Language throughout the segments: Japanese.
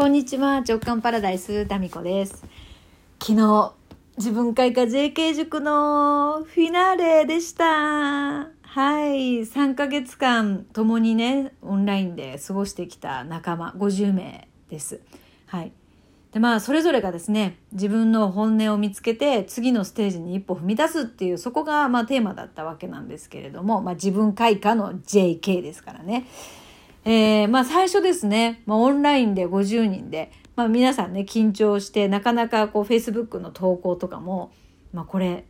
こんにちは、直感パラダイス、ダミコです。昨日、自分会科 JK 塾のフィナーレでした。はい、3ヶ月間共にね、オンラインで過ごしてきた仲間50名です。はい。でまあそれぞれがですね自分の本音を見つけて次のステージに一歩踏み出すっていうそこがまあテーマだったわけなんですけれども、まあ、自分開花の JK ですからね。えー、まあ最初ですね、まあ、オンラインで50人で、まあ、皆さんね緊張してなかなかこう Facebook の投稿とかも、まあ、これ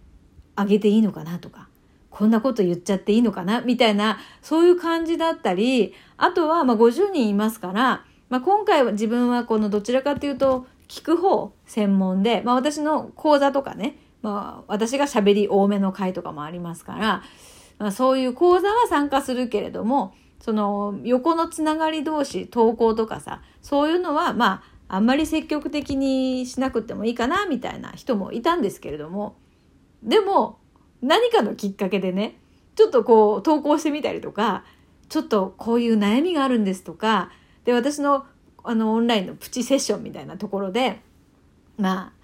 上げていいのかなとかこんなこと言っちゃっていいのかなみたいなそういう感じだったりあとはまあ50人いますからまあ、今回は自分はこのどちらかというと聞く方専門で、まあ、私の講座とかね、まあ、私が喋り多めの回とかもありますから、まあ、そういう講座は参加するけれどもその横のつながり同士投稿とかさそういうのはまああんまり積極的にしなくてもいいかなみたいな人もいたんですけれどもでも何かのきっかけでねちょっとこう投稿してみたりとかちょっとこういう悩みがあるんですとかで私のあのオンラインのプチセッションみたいなところでまあ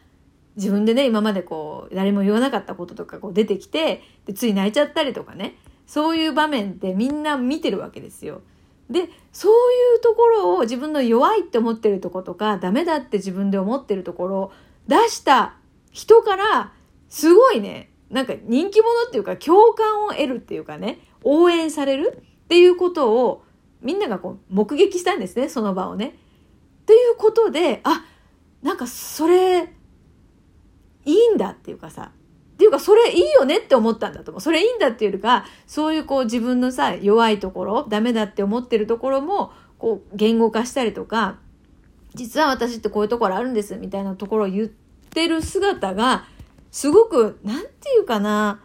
自分でね今までこう誰も言わなかったこととかこう出てきてでつい泣いちゃったりとかねそういう場面ってみんな見てるわけですよ。でそういうところを自分の弱いって思ってるとことかダメだって自分で思ってるところを出した人からすごいねなんか人気者っていうか共感を得るっていうかね応援されるっていうことをみんながこう目撃したんですねその場をね。ということであなんかそれいいんだっていうかさっていうかそれいいよねって思ったんだと思う。それいいんだっていうかそういうこう自分のさ弱いところダメだって思ってるところもこう言語化したりとか実は私ってこういうところあるんですみたいなところを言ってる姿がすごくなんていうかな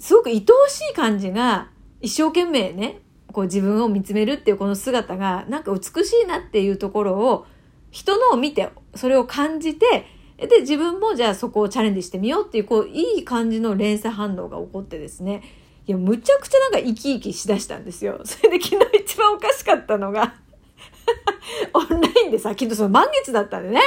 すごく愛おしい感じが一生懸命ねこう自分を見つめるっていうこの姿がなんか美しいなっていうところを人のを見てそれを感じてで自分もじゃあそこをチャレンジしてみようっていうこういい感じの連鎖反応が起こってですね。いやむちゃくちゃなんか生き生きしだしたんですよ。それで昨日一番おかしかったのが。オンラインでさ昨日その満月だったんでね。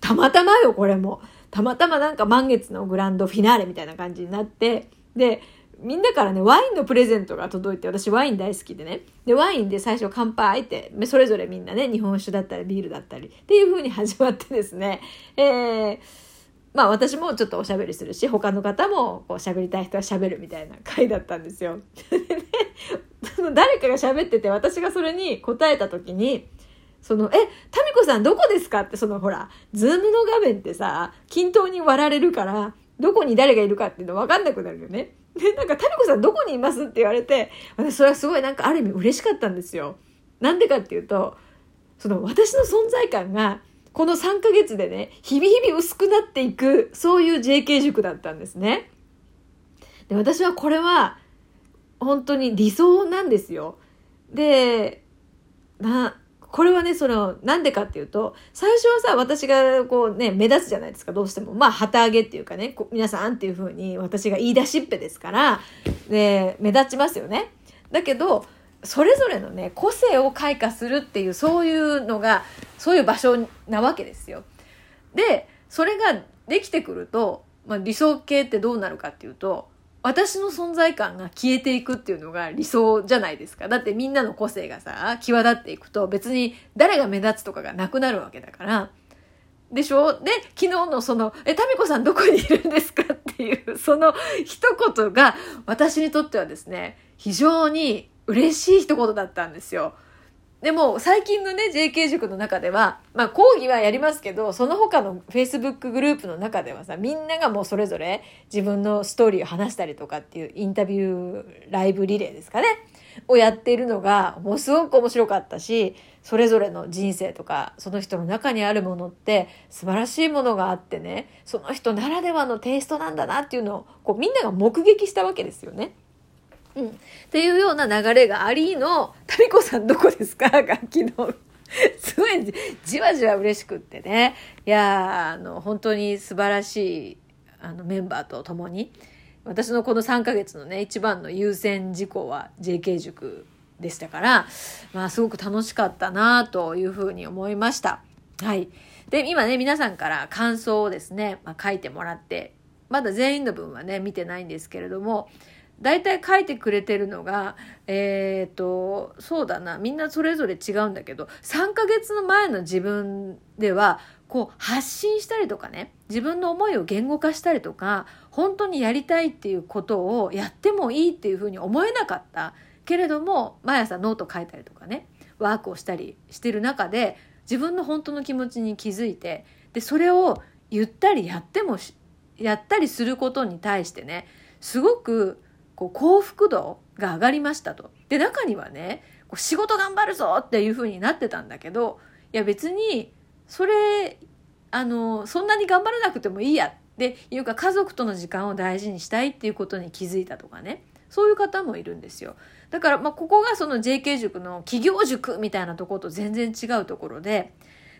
たまたまよこれも。たまたまなんか満月のグランドフィナーレみたいな感じになって。でみんなからね、ワインのプレゼントが届いて、私ワイン大好きでね。で、ワインで最初乾杯って、それぞれみんなね、日本酒だったりビールだったりっていう風に始まってですね、えー、まあ私もちょっとおしゃべりするし、他の方もこう喋りたい人は喋るみたいな回だったんですよ。でね、誰かが喋ってて、私がそれに答えた時に、その、え、タミコさんどこですかって、そのほら、ズームの画面ってさ、均等に割られるから、どこに誰がいるかっていうの分かんなくなるよね。で、なんか、タミコさんどこにいますって言われて、私それはすごいなんかある意味嬉しかったんですよ。なんでかっていうと、その私の存在感が、この3ヶ月でね、日々日々薄くなっていく、そういう JK 塾だったんですね。で、私はこれは、本当に理想なんですよ。で、な、これはね、その、なんでかっていうと、最初はさ、私がこうね、目立つじゃないですか、どうしても。まあ、旗揚げっていうかね、皆さんっていう風に私が言い出しっぺですから、で、目立ちますよね。だけど、それぞれのね、個性を開花するっていう、そういうのが、そういう場所なわけですよ。で、それができてくると、まあ、理想系ってどうなるかっていうと、私の存在感が消えていくっていうのが理想じゃないですか。だってみんなの個性がさ、際立っていくと別に誰が目立つとかがなくなるわけだから。でしょ？で、昨日のその、え、タミコさんどこにいるんですかっていう、その一言が私にとってはですね、非常に嬉しい一言だったんですよ。でも最近のね JK 塾の中では、まあ講義はやりますけど、その他の Facebook グループの中ではさ、みんながもうそれぞれ自分のストーリーを話したりとかっていうインタビューライブリレーですかね、をやっているのがもうすごく面白かったし、それぞれの人生とか、その人の中にあるものって素晴らしいものがあってね、その人ならではのテイストなんだなっていうのをこうみんなが目撃したわけですよね。うん。っていうような流れがありの、タミコさんどこですか？が昨日。すごいじわじわ嬉しくってね。いやあの、本当に素晴らしい、あの、メンバーと共に、私のこの3ヶ月のね、一番の優先事項は JK 塾でしたから、まあすごく楽しかったなというふうに思いました。はい。で、今ね、皆さんから感想をですね、まあ、書いてもらって、まだ全員の分はね、見てないんですけれども、大体書いてくれてるのが、えっ、ー、と、そうだな、みんなそれぞれ違うんだけど、3ヶ月の前の自分では、こう発信したりとかね、自分の思いを言語化したりとか、本当にやりたいっていうことをやってもいいっていうふうに思えなかった。けれども、毎朝ノート書いたりとかね、ワークをしたりしてる中で、自分の本当の気持ちに気づいて、で、それを言ったりやってもやったりすることに対してね、すごくこう幸福度が上がりましたと。で中にはねこう仕事頑張るぞっていう風になってたんだけどいや別にそれあのそんなに頑張らなくてもいいやっていうか家族との時間を大事にしたいっていうことに気づいたとかねそういう方もいるんですよ。だから、まあ、ここがその JK 塾の企業塾みたいなところと全然違うところで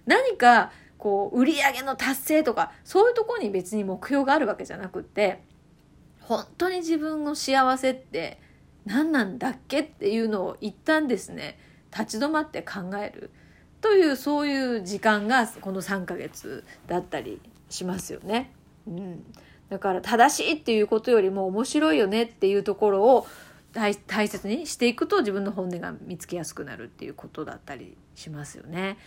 何かこう売り上げの達成とかそういうところに別に目標があるわけじゃなくって本当に自分の幸せって何なんだっけっていうのを一旦ですね立ち止まって考えるというそういう時間がこの3ヶ月だったりしますよね。うん、だから正しいっていうことよりも面白いよねっていうところを大切にしていくと自分の本音が見つけやすくなるっていうことだったりしますよね。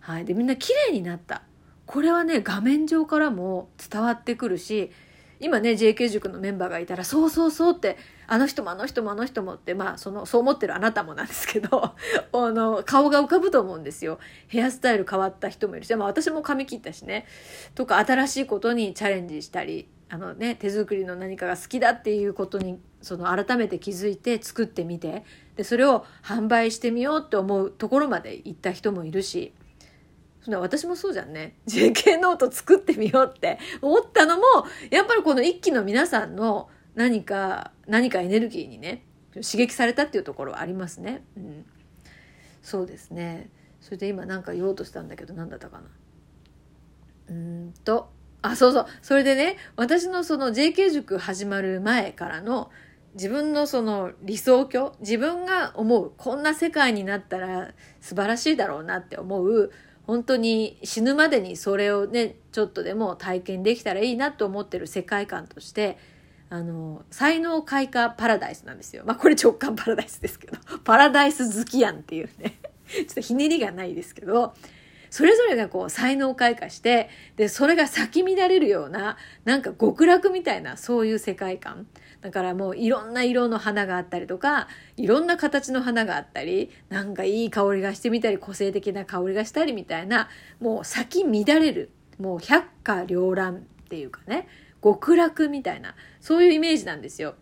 はい、でみんな綺麗になったこれはね画面上からも伝わってくるし今ね JK 塾のメンバーがいたらそうそうそうってあの人もあの人もあの人もってまあそのそう思ってるあなたもなんですけど あの顔が浮かぶと思うんですよ。ヘアスタイル変わった人もいるし、まあ、私も髪切ったしね。とか新しいことにチャレンジしたりあのね手作りの何かが好きだっていうことにその改めて気づいて作ってみて。でそれを販売してみようって思うところまで行った人もいるし。そん私もそうじゃんね。JK ノート作ってみようって思ったのも、やっぱりこの一期の皆さんの何か、何かエネルギーにね、刺激されたっていうところはありますね。うん。そうですね。それで今なんか言おうとしたんだけど、何だったかな。うんと、あ、そうそう。それでね、私のその JK 塾始まる前からの自分のその理想郷、自分が思う、こんな世界になったら素晴らしいだろうなって思う、本当に死ぬまでにそれをねちょっとでも体験できたらいいなと思ってる世界観としてあの才能開花パラダイスなんですよ。まあこれ直感パラダイスですけど。パラダイス好きやんっていうね。ちょっとひねりがないですけど。それぞれがこう才能開花してでそれが咲き乱れるようななんか極楽みたいなそういう世界観だからもういろんな色の花があったりとか、いろんな形の花があったり、なんかいい香りがしてみたり、個性的な香りがしたりみたいな、もう咲き乱れる、もう百花繚乱っていうかね、極楽みたいな、そういうイメージなんですよ。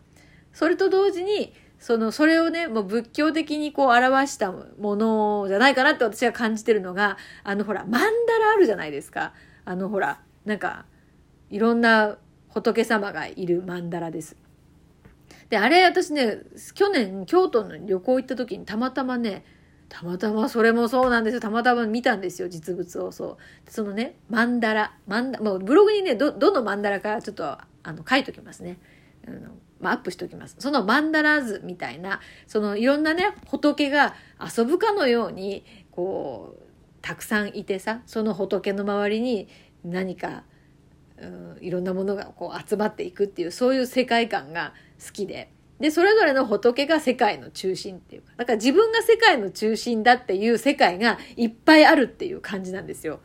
それと同時に、その、それをね、もう仏教的にこう表したものじゃないかなって私が感じてるのが、あのほら、マンダラあるじゃないですか。あのほら、なんか、いろんな仏様がいるマンダラです。で、あれ私ね、去年京都の旅行行った時にたまたまね、たまたまそれもそうなんですよ。たまたま見たんですよ、実物を。そう。そのね、マンダラ。マンダ、もうブログにね、ど、どのマンダラかちょっと、あの、書いときますね。あの、まあ、アップしておきます。そのマンダラ図みたいな、そのいろんなね、仏が遊ぶかのように、こう、たくさんいてさ、その仏の周りに何か、うん、いろんなものがこう集まっていくっていう、そういう世界観が好きで。で、それぞれの仏が世界の中心っていうか、だから自分が世界の中心だっていう世界がいっぱいあるっていう感じなんですよ。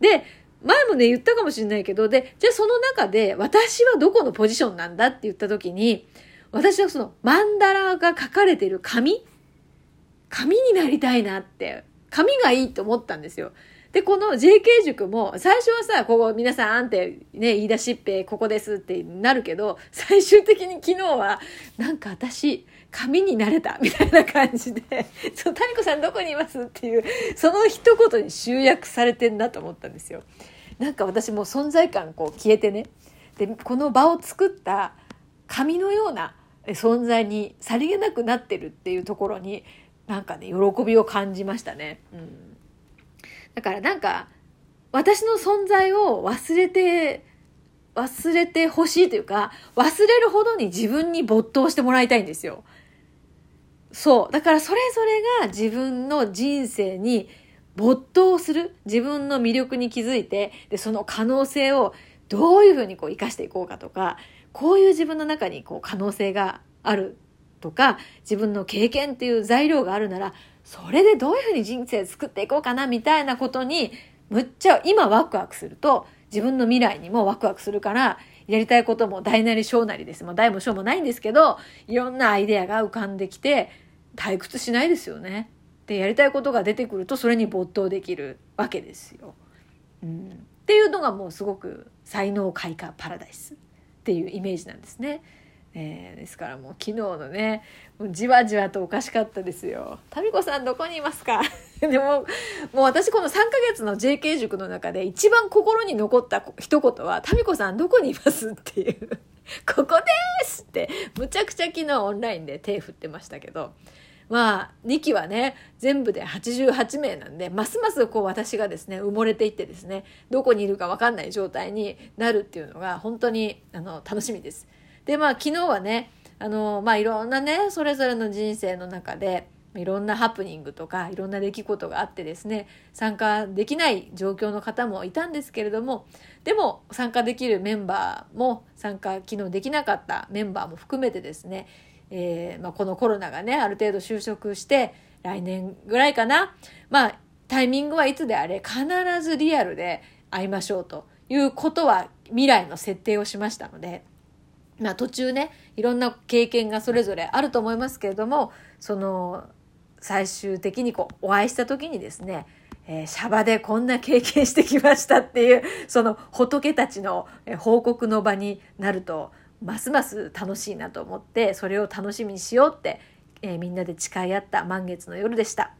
で、前もね、言ったかもしれないけど、で、じゃあその中で私はどこのポジションなんだって言った時に、私はそのマンダラが書かれてる紙？紙になりたいなって、紙がいいと思ったんですよ。で、この JK 塾も、最初はさ、ここ皆さんってね、言い出しっぺ、ここですってなるけど、最終的に昨日は、なんか私、紙になれた、みたいな感じで、そう、谷子さんどこにいますっていう、その一言に集約されてんなと思ったんですよ。なんか私も存在感こう消えてね。で、この場を作った紙のような存在にさりげなくなってるっていうところに、なんかね、喜びを感じましたね。うんだからなんか、私の存在を忘れて、忘れてほしいというか、忘れるほどに自分に没頭してもらいたいんですよ。そう。だからそれぞれが自分の人生に没頭する。自分の魅力に気づいて、で、その可能性をどういうふうにこう生かしていこうかとか、こういう自分の中にこう可能性があるとか、自分の経験っていう材料があるなら、それでどういうふうに人生作っていこうかなみたいなことに、むっちゃ今ワクワクすると、自分の未来にもワクワクするから、やりたいことも大なり小なりです。もう大も小もないんですけど、いろんなアイデアが浮かんできて、退屈しないですよね。で、やりたいことが出てくると、それに没頭できるわけですよ。うん。っていうのがもうすごく才能開花パラダイスっていうイメージなんですね。えー、ですからもう昨日のねもうじわじわとおかしかったですよ。タミコさんどこにいますか？でももう私この3ヶ月の JK 塾の中で一番心に残った一言は「タミコさんどこにいます?」っていう「ここです!」ってむちゃくちゃ昨日オンラインで手振ってましたけどまあ2期はね全部で88名なんでますますこう私がですね埋もれていってですねどこにいるか分かんない状態になるっていうのが本当にあの楽しみです。でまあ昨日はねあのまあいろんなねそれぞれの人生の中でいろんなハプニングとかいろんな出来事があってですね参加できない状況の方もいたんですけれどもでも参加できるメンバーも参加昨日できなかったメンバーも含めてですね、えーまあ、このコロナがねある程度就職して来年ぐらいかなまあタイミングはいつであれ必ずリアルで会いましょうということは未来の設定をしましたので。まあ途中ねいろんな経験がそれぞれあると思いますけれどもその最終的にこうお会いした時にですね、えー、シャバでこんな経験してきましたっていうその仏たちの報告の場になるとますます楽しいなと思ってそれを楽しみにしようって、えー、みんなで誓い合った満月の夜でした。